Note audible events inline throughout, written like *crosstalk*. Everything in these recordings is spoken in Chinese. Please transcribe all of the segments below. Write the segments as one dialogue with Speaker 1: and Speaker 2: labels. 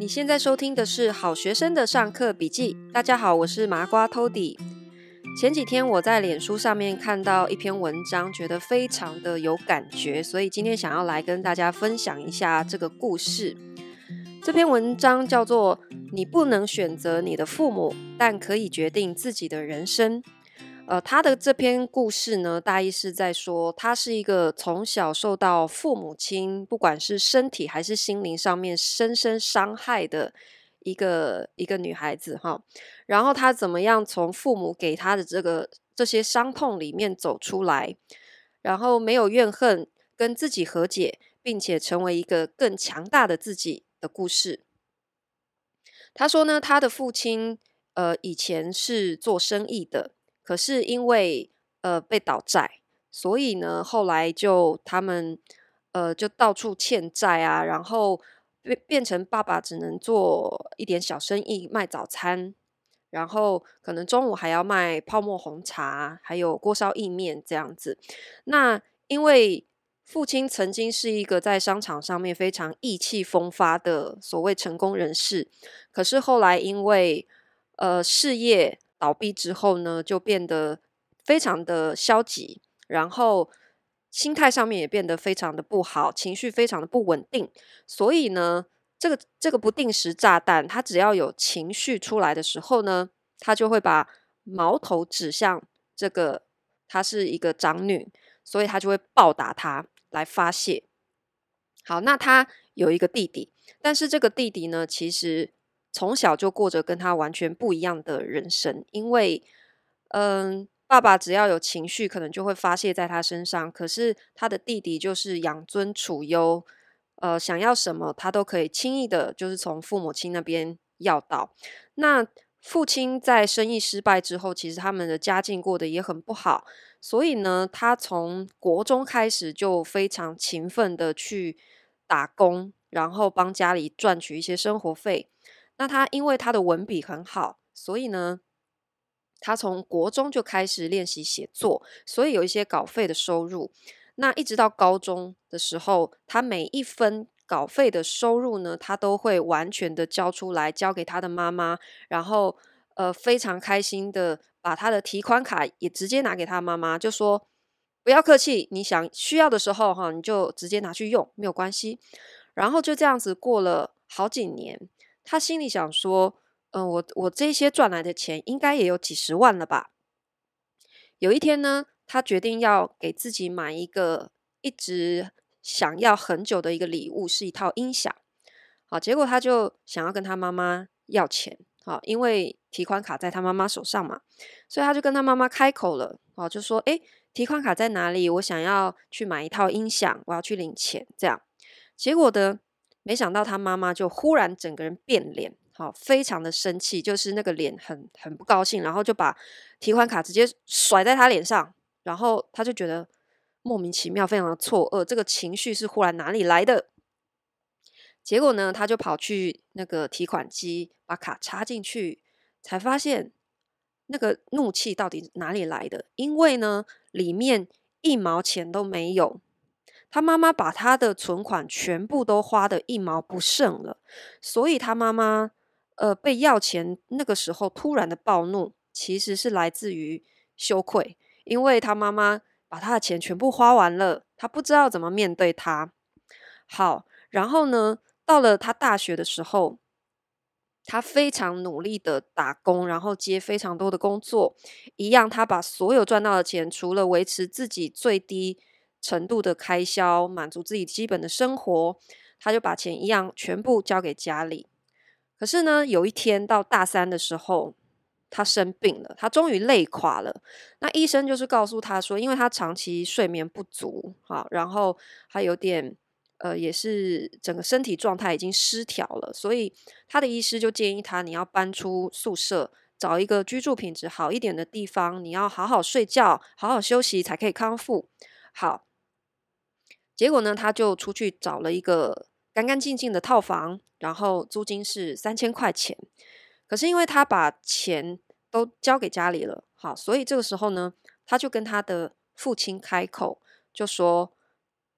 Speaker 1: 你现在收听的是好学生的上课笔记。大家好，我是麻瓜 Tody。前几天我在脸书上面看到一篇文章，觉得非常的有感觉，所以今天想要来跟大家分享一下这个故事。这篇文章叫做《你不能选择你的父母，但可以决定自己的人生》。呃，他的这篇故事呢，大意是在说，他是一个从小受到父母亲不管是身体还是心灵上面深深伤害的一个一个女孩子哈。然后他怎么样从父母给他的这个这些伤痛里面走出来，然后没有怨恨，跟自己和解，并且成为一个更强大的自己的故事。他说呢，他的父亲呃以前是做生意的。可是因为呃被倒债，所以呢后来就他们呃就到处欠债啊，然后变变成爸爸只能做一点小生意卖早餐，然后可能中午还要卖泡沫红茶，还有锅烧意面这样子。那因为父亲曾经是一个在商场上面非常意气风发的所谓成功人士，可是后来因为呃事业。倒闭之后呢，就变得非常的消极，然后心态上面也变得非常的不好，情绪非常的不稳定。所以呢，这个这个不定时炸弹，他只要有情绪出来的时候呢，他就会把矛头指向这个，她是一个长女，所以他就会暴打她来发泄。好，那他有一个弟弟，但是这个弟弟呢，其实。从小就过着跟他完全不一样的人生，因为，嗯，爸爸只要有情绪，可能就会发泄在他身上。可是他的弟弟就是养尊处优，呃，想要什么他都可以轻易的，就是从父母亲那边要到。那父亲在生意失败之后，其实他们的家境过得也很不好，所以呢，他从国中开始就非常勤奋的去打工，然后帮家里赚取一些生活费。那他因为他的文笔很好，所以呢，他从国中就开始练习写作，所以有一些稿费的收入。那一直到高中的时候，他每一分稿费的收入呢，他都会完全的交出来，交给他的妈妈，然后呃非常开心的把他的提款卡也直接拿给他妈妈，就说不要客气，你想需要的时候哈，你就直接拿去用，没有关系。然后就这样子过了好几年。他心里想说：“嗯、我我这些赚来的钱应该也有几十万了吧？”有一天呢，他决定要给自己买一个一直想要很久的一个礼物，是一套音响。好，结果他就想要跟他妈妈要钱，好，因为提款卡在他妈妈手上嘛，所以他就跟他妈妈开口了，好，就说：“诶，提款卡在哪里？我想要去买一套音响，我要去领钱。”这样，结果的。没想到他妈妈就忽然整个人变脸，好，非常的生气，就是那个脸很很不高兴，然后就把提款卡直接甩在他脸上，然后他就觉得莫名其妙，非常的错愕，这个情绪是忽然哪里来的？结果呢，他就跑去那个提款机，把卡插进去，才发现那个怒气到底哪里来的？因为呢，里面一毛钱都没有。他妈妈把他的存款全部都花得一毛不剩了，所以他妈妈呃被要钱那个时候突然的暴怒，其实是来自于羞愧，因为他妈妈把他的钱全部花完了，他不知道怎么面对他。好，然后呢，到了他大学的时候，他非常努力的打工，然后接非常多的工作，一样他把所有赚到的钱，除了维持自己最低。程度的开销，满足自己基本的生活，他就把钱一样全部交给家里。可是呢，有一天到大三的时候，他生病了，他终于累垮了。那医生就是告诉他说，因为他长期睡眠不足，好，然后他有点呃，也是整个身体状态已经失调了，所以他的医师就建议他，你要搬出宿舍，找一个居住品质好一点的地方，你要好好睡觉，好好休息，才可以康复。好。结果呢，他就出去找了一个干干净净的套房，然后租金是三千块钱。可是因为他把钱都交给家里了，好，所以这个时候呢，他就跟他的父亲开口，就说：“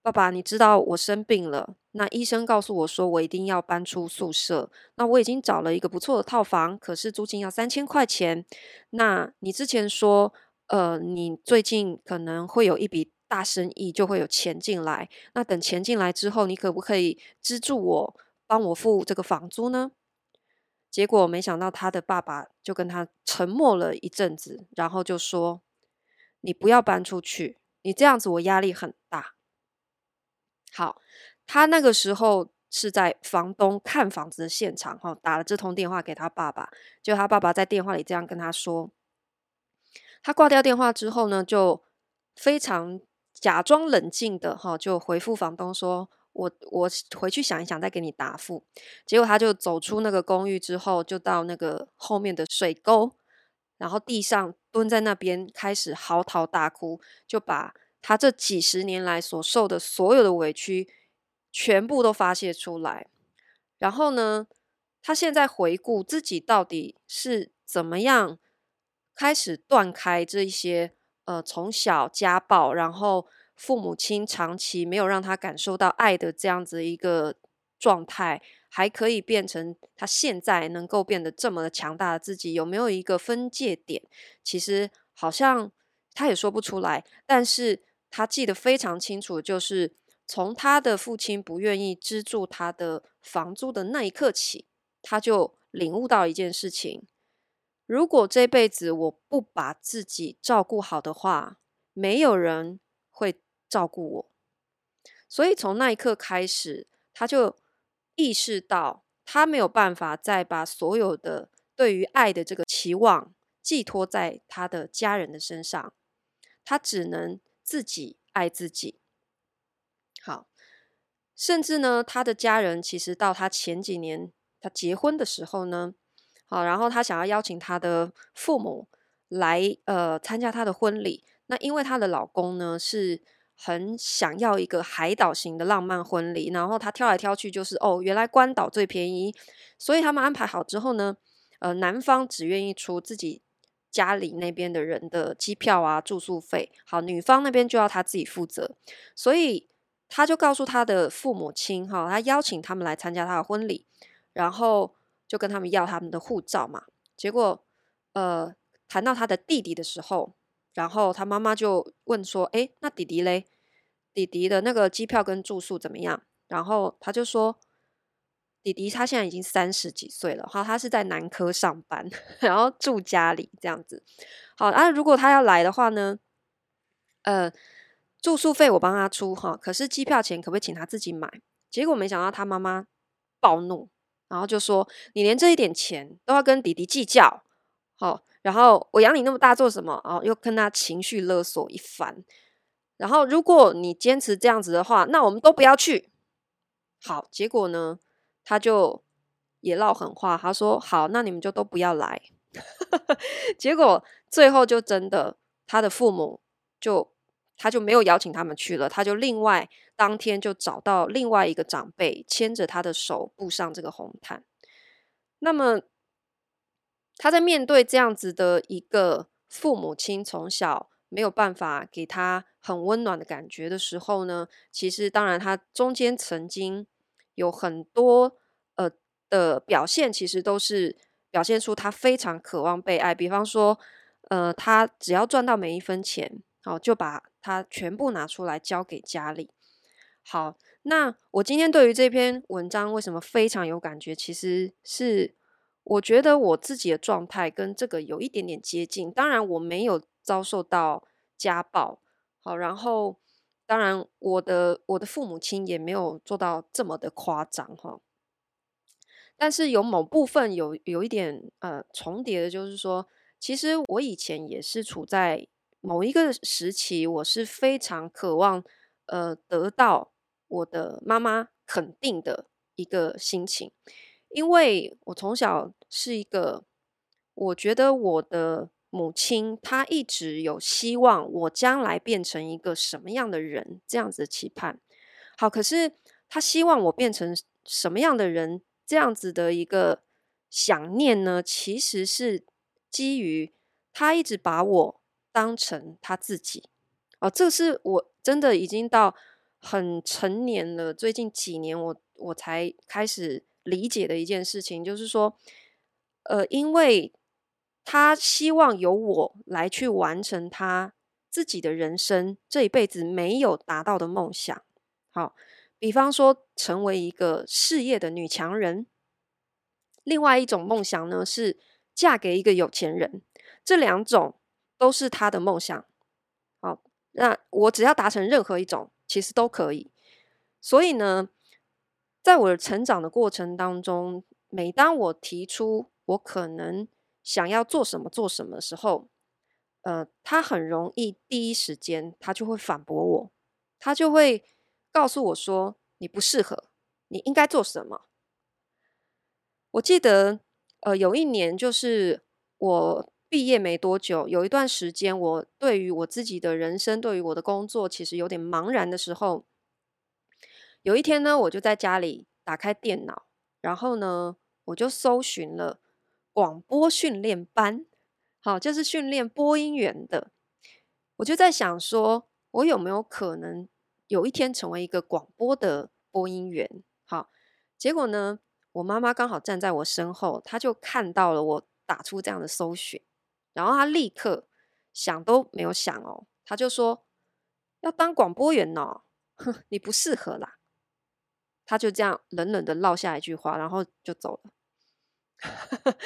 Speaker 1: 爸爸，你知道我生病了，那医生告诉我说，我一定要搬出宿舍。那我已经找了一个不错的套房，可是租金要三千块钱。那你之前说，呃，你最近可能会有一笔大生意，就会有钱进来。那等钱进来之后，你可不可以资助我，帮我付这个房租呢？结果没想到他的爸爸就跟他沉默了一阵子，然后就说：“你不要搬出去，你这样子我压力很大。”好。他那个时候是在房东看房子的现场，哈，打了这通电话给他爸爸，就他爸爸在电话里这样跟他说。他挂掉电话之后呢，就非常假装冷静的，哈，就回复房东说：“我我回去想一想，再给你答复。”结果他就走出那个公寓之后，就到那个后面的水沟，然后地上蹲在那边开始嚎啕大哭，就把他这几十年来所受的所有的委屈。全部都发泄出来，然后呢，他现在回顾自己到底是怎么样开始断开这一些呃从小家暴，然后父母亲长期没有让他感受到爱的这样子一个状态，还可以变成他现在能够变得这么强大的自己，有没有一个分界点？其实好像他也说不出来，但是他记得非常清楚，就是。从他的父亲不愿意资助他的房租的那一刻起，他就领悟到一件事情：如果这辈子我不把自己照顾好的话，没有人会照顾我。所以从那一刻开始，他就意识到他没有办法再把所有的对于爱的这个期望寄托在他的家人的身上，他只能自己爱自己。好，甚至呢，他的家人其实到他前几年他结婚的时候呢，好，然后他想要邀请他的父母来呃参加他的婚礼。那因为她的老公呢是很想要一个海岛型的浪漫婚礼，然后他挑来挑去就是哦，原来关岛最便宜，所以他们安排好之后呢，呃，男方只愿意出自己家里那边的人的机票啊、住宿费，好，女方那边就要他自己负责，所以。他就告诉他的父母亲，哈，他邀请他们来参加他的婚礼，然后就跟他们要他们的护照嘛。结果，呃，谈到他的弟弟的时候，然后他妈妈就问说：“诶，那弟弟嘞？弟弟的那个机票跟住宿怎么样？”然后他就说：“弟弟他现在已经三十几岁了，哈，他是在南科上班，然后住家里这样子。好，啊，如果他要来的话呢，呃。”住宿费我帮他出哈，可是机票钱可不可以请他自己买？结果没想到他妈妈暴怒，然后就说：“你连这一点钱都要跟弟弟计较，好，然后我养你那么大做什么？”然后又跟他情绪勒索一番。然后如果你坚持这样子的话，那我们都不要去。好，结果呢，他就也撂狠话，他说：“好，那你们就都不要来。” *laughs* 结果最后就真的，他的父母就。他就没有邀请他们去了，他就另外当天就找到另外一个长辈，牵着他的手步上这个红毯。那么他在面对这样子的一个父母亲从小没有办法给他很温暖的感觉的时候呢，其实当然他中间曾经有很多呃的表现，其实都是表现出他非常渴望被爱。比方说，呃，他只要赚到每一分钱，好就把。他全部拿出来交给家里。好，那我今天对于这篇文章为什么非常有感觉？其实是我觉得我自己的状态跟这个有一点点接近。当然，我没有遭受到家暴。好，然后当然我的我的父母亲也没有做到这么的夸张哈。但是有某部分有有一点呃重叠的，就是说，其实我以前也是处在。某一个时期，我是非常渴望，呃，得到我的妈妈肯定的一个心情，因为我从小是一个，我觉得我的母亲她一直有希望我将来变成一个什么样的人，这样子的期盼。好，可是她希望我变成什么样的人，这样子的一个想念呢，其实是基于她一直把我。当成他自己哦，这是我真的已经到很成年了，最近几年我我才开始理解的一件事情，就是说，呃，因为他希望由我来去完成他自己的人生这一辈子没有达到的梦想。好，比方说成为一个事业的女强人，另外一种梦想呢是嫁给一个有钱人，这两种都是他的梦想。好，那我只要达成任何一种。其实都可以，所以呢，在我的成长的过程当中，每当我提出我可能想要做什么做什么的时候，呃，他很容易第一时间他就会反驳我，他就会告诉我说：“你不适合，你应该做什么。”我记得，呃，有一年就是我。毕业没多久，有一段时间，我对于我自己的人生，对于我的工作，其实有点茫然的时候。有一天呢，我就在家里打开电脑，然后呢，我就搜寻了广播训练班，好，就是训练播音员的。我就在想说，我有没有可能有一天成为一个广播的播音员？好，结果呢，我妈妈刚好站在我身后，她就看到了我打出这样的搜寻。然后他立刻想都没有想哦，他就说要当广播员哦，哼，你不适合啦。他就这样冷冷的落下一句话，然后就走了。*laughs*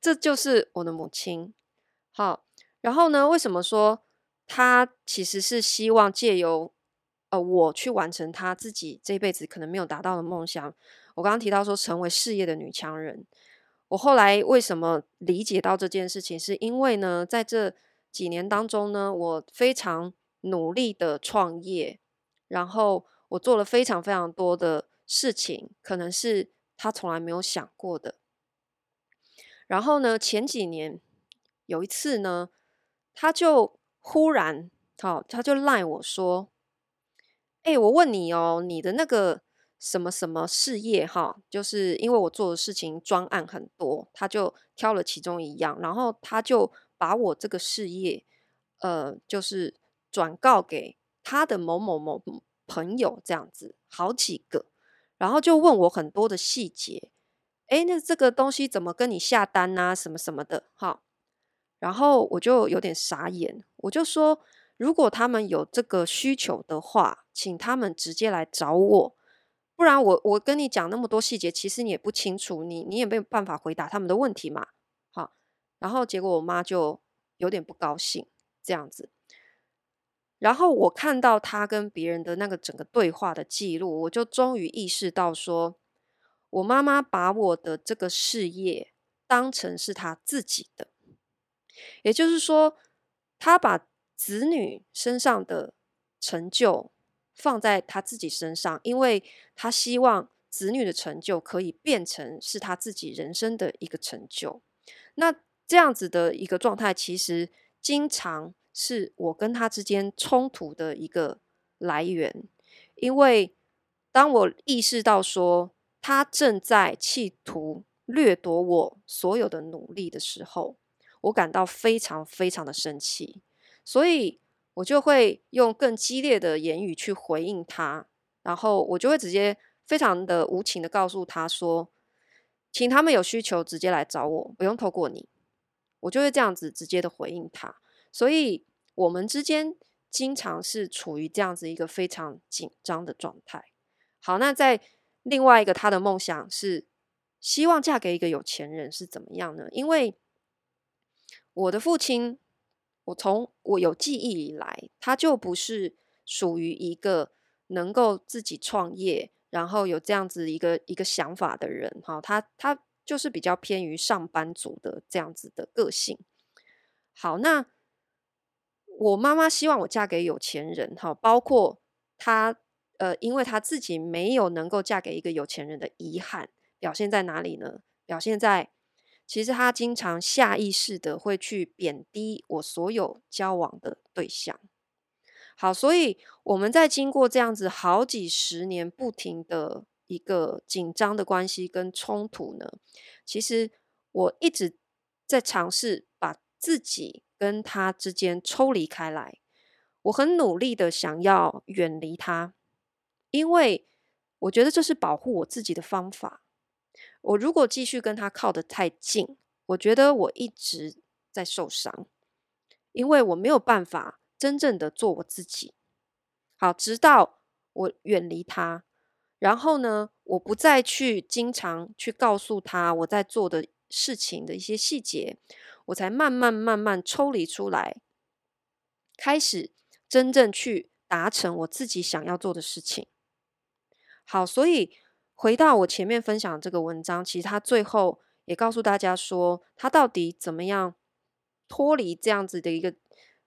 Speaker 1: 这就是我的母亲。好，然后呢，为什么说他其实是希望借由呃我去完成他自己这辈子可能没有达到的梦想？我刚刚提到说成为事业的女强人。我后来为什么理解到这件事情，是因为呢，在这几年当中呢，我非常努力的创业，然后我做了非常非常多的事情，可能是他从来没有想过的。然后呢，前几年有一次呢，他就忽然，好，他就赖我说：“哎，我问你哦，你的那个。”什么什么事业哈，就是因为我做的事情专案很多，他就挑了其中一样，然后他就把我这个事业，呃，就是转告给他的某某某朋友这样子，好几个，然后就问我很多的细节，诶，那这个东西怎么跟你下单啊，什么什么的哈，然后我就有点傻眼，我就说，如果他们有这个需求的话，请他们直接来找我。不然我我跟你讲那么多细节，其实你也不清楚，你你也没有办法回答他们的问题嘛。好，然后结果我妈就有点不高兴这样子。然后我看到他跟别人的那个整个对话的记录，我就终于意识到说，我妈妈把我的这个事业当成是她自己的，也就是说，她把子女身上的成就。放在他自己身上，因为他希望子女的成就可以变成是他自己人生的一个成就。那这样子的一个状态，其实经常是我跟他之间冲突的一个来源。因为当我意识到说他正在企图掠夺我所有的努力的时候，我感到非常非常的生气，所以。我就会用更激烈的言语去回应他，然后我就会直接非常的无情的告诉他说，请他们有需求直接来找我，不用透过你。我就会这样子直接的回应他，所以我们之间经常是处于这样子一个非常紧张的状态。好，那在另外一个他的梦想是希望嫁给一个有钱人是怎么样呢？因为我的父亲。我从我有记忆以来，他就不是属于一个能够自己创业，然后有这样子一个一个想法的人。哈，他他就是比较偏于上班族的这样子的个性。好，那我妈妈希望我嫁给有钱人，哈，包括她呃，因为她自己没有能够嫁给一个有钱人的遗憾，表现在哪里呢？表现在。其实他经常下意识的会去贬低我所有交往的对象。好，所以我们在经过这样子好几十年不停的一个紧张的关系跟冲突呢，其实我一直在尝试把自己跟他之间抽离开来。我很努力的想要远离他，因为我觉得这是保护我自己的方法。我如果继续跟他靠得太近，我觉得我一直在受伤，因为我没有办法真正的做我自己。好，直到我远离他，然后呢，我不再去经常去告诉他我在做的事情的一些细节，我才慢慢慢慢抽离出来，开始真正去达成我自己想要做的事情。好，所以回到我前面分享这个文章，其实他最后也告诉大家说，他到底怎么样脱离这样子的一个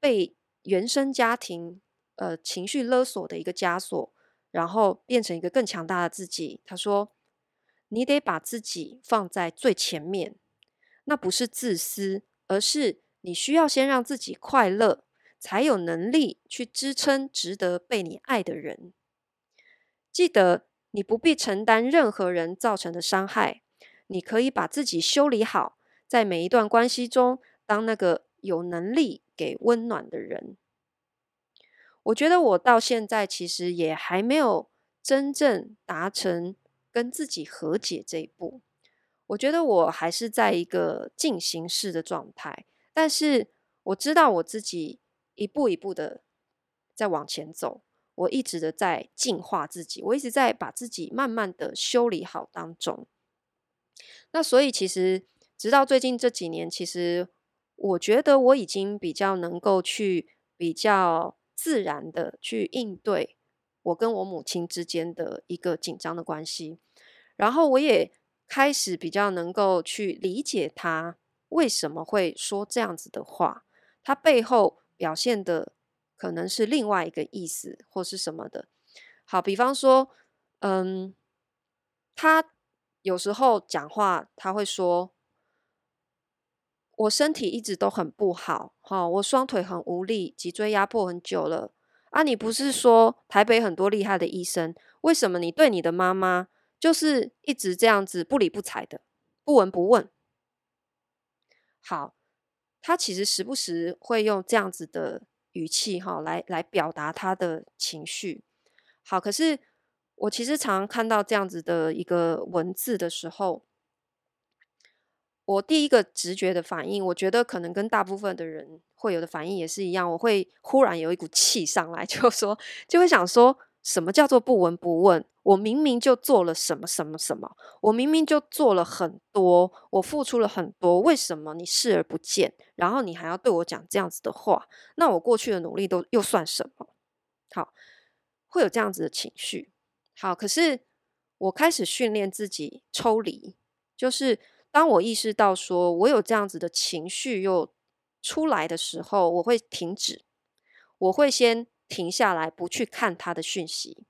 Speaker 1: 被原生家庭呃情绪勒索的一个枷锁，然后变成一个更强大的自己。他说：“你得把自己放在最前面，那不是自私，而是你需要先让自己快乐，才有能力去支撑值得被你爱的人。”记得，你不必承担任何人造成的伤害。你可以把自己修理好，在每一段关系中，当那个有能力给温暖的人。我觉得我到现在其实也还没有真正达成跟自己和解这一步。我觉得我还是在一个进行式的状态，但是我知道我自己一步一步的在往前走。我一直的在进化自己，我一直在把自己慢慢的修理好当中。那所以其实直到最近这几年，其实我觉得我已经比较能够去比较自然的去应对我跟我母亲之间的一个紧张的关系，然后我也开始比较能够去理解她为什么会说这样子的话，她背后表现的。可能是另外一个意思，或是什么的。好，比方说，嗯，他有时候讲话，他会说：“我身体一直都很不好，哈，我双腿很无力，脊椎压迫很久了。啊，你不是说台北很多厉害的医生，为什么你对你的妈妈就是一直这样子不理不睬的，不闻不问？”好，他其实时不时会用这样子的。语气哈，来来表达他的情绪。好，可是我其实常常看到这样子的一个文字的时候，我第一个直觉的反应，我觉得可能跟大部分的人会有的反应也是一样，我会忽然有一股气上来，*laughs* 就说就会想说。什么叫做不闻不问？我明明就做了什么什么什么，我明明就做了很多，我付出了很多，为什么你视而不见？然后你还要对我讲这样子的话？那我过去的努力都又算什么？好，会有这样子的情绪。好，可是我开始训练自己抽离，就是当我意识到说我有这样子的情绪又出来的时候，我会停止，我会先。停下来，不去看他的讯息，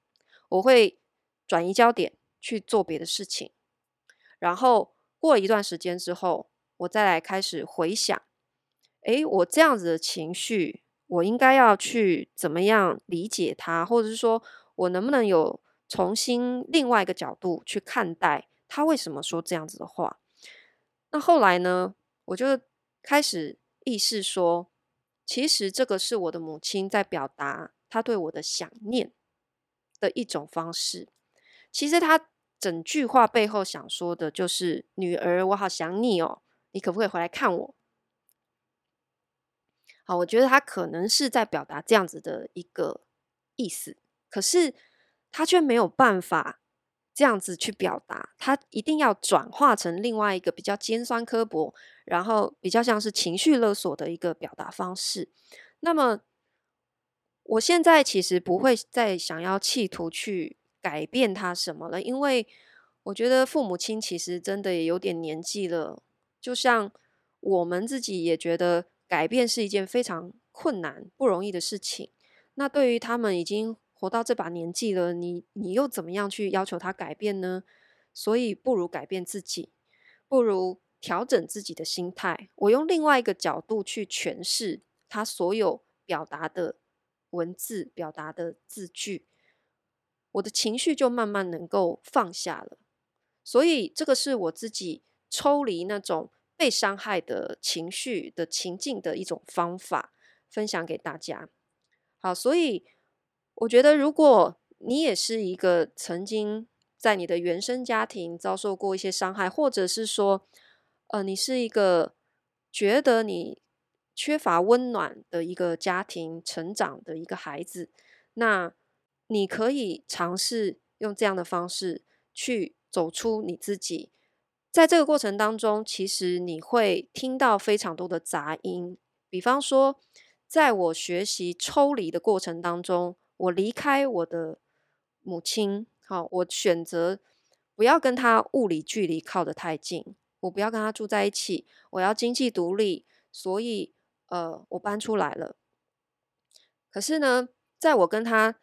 Speaker 1: 我会转移焦点去做别的事情。然后过一段时间之后，我再来开始回想：诶，我这样子的情绪，我应该要去怎么样理解他，或者是说我能不能有重新另外一个角度去看待他为什么说这样子的话？那后来呢，我就开始意识说。其实这个是我的母亲在表达她对我的想念的一种方式。其实她整句话背后想说的就是：“女儿，我好想你哦，你可不可以回来看我？”好，我觉得她可能是在表达这样子的一个意思，可是她却没有办法。这样子去表达，他一定要转化成另外一个比较尖酸刻薄，然后比较像是情绪勒索的一个表达方式。那么，我现在其实不会再想要企图去改变他什么了，因为我觉得父母亲其实真的也有点年纪了，就像我们自己也觉得改变是一件非常困难、不容易的事情。那对于他们已经。活到这把年纪了，你你又怎么样去要求他改变呢？所以不如改变自己，不如调整自己的心态。我用另外一个角度去诠释他所有表达的文字、表达的字句，我的情绪就慢慢能够放下了。所以这个是我自己抽离那种被伤害的情绪的情境的一种方法，分享给大家。好，所以。我觉得，如果你也是一个曾经在你的原生家庭遭受过一些伤害，或者是说，呃，你是一个觉得你缺乏温暖的一个家庭成长的一个孩子，那你可以尝试用这样的方式去走出你自己。在这个过程当中，其实你会听到非常多的杂音，比方说，在我学习抽离的过程当中，我离开我的母亲，好，我选择不要跟他物理距离靠得太近，我不要跟他住在一起，我要经济独立，所以呃，我搬出来了。可是呢，在我跟他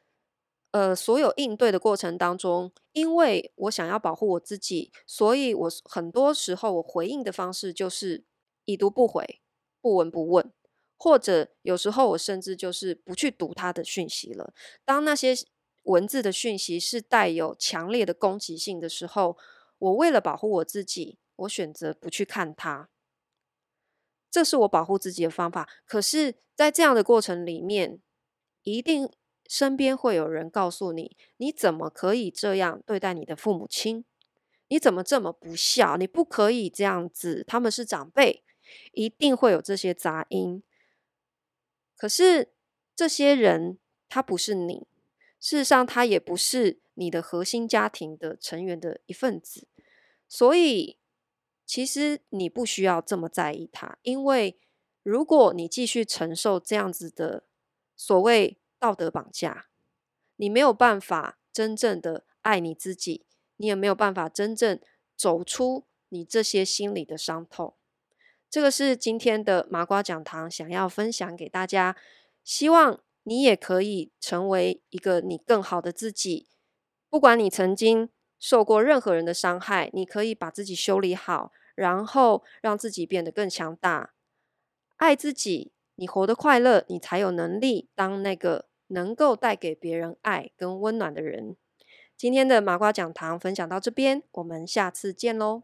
Speaker 1: 呃，所有应对的过程当中，因为我想要保护我自己，所以我很多时候我回应的方式就是已读不回、不闻不问，或者有时候我甚至就是不去读他的讯息了。当那些文字的讯息是带有强烈的攻击性的时候，我为了保护我自己，我选择不去看他。这是我保护自己的方法。可是，在这样的过程里面，一定。身边会有人告诉你：“你怎么可以这样对待你的父母亲？你怎么这么不孝？你不可以这样子，他们是长辈，一定会有这些杂音。可是这些人他不是你，事实上他也不是你的核心家庭的成员的一份子，所以其实你不需要这么在意他，因为如果你继续承受这样子的所谓……道德绑架，你没有办法真正的爱你自己，你也没有办法真正走出你这些心理的伤痛。这个是今天的麻瓜讲堂想要分享给大家，希望你也可以成为一个你更好的自己。不管你曾经受过任何人的伤害，你可以把自己修理好，然后让自己变得更强大，爱自己。你活得快乐，你才有能力当那个。能够带给别人爱跟温暖的人。今天的麻瓜讲堂分享到这边，我们下次见喽。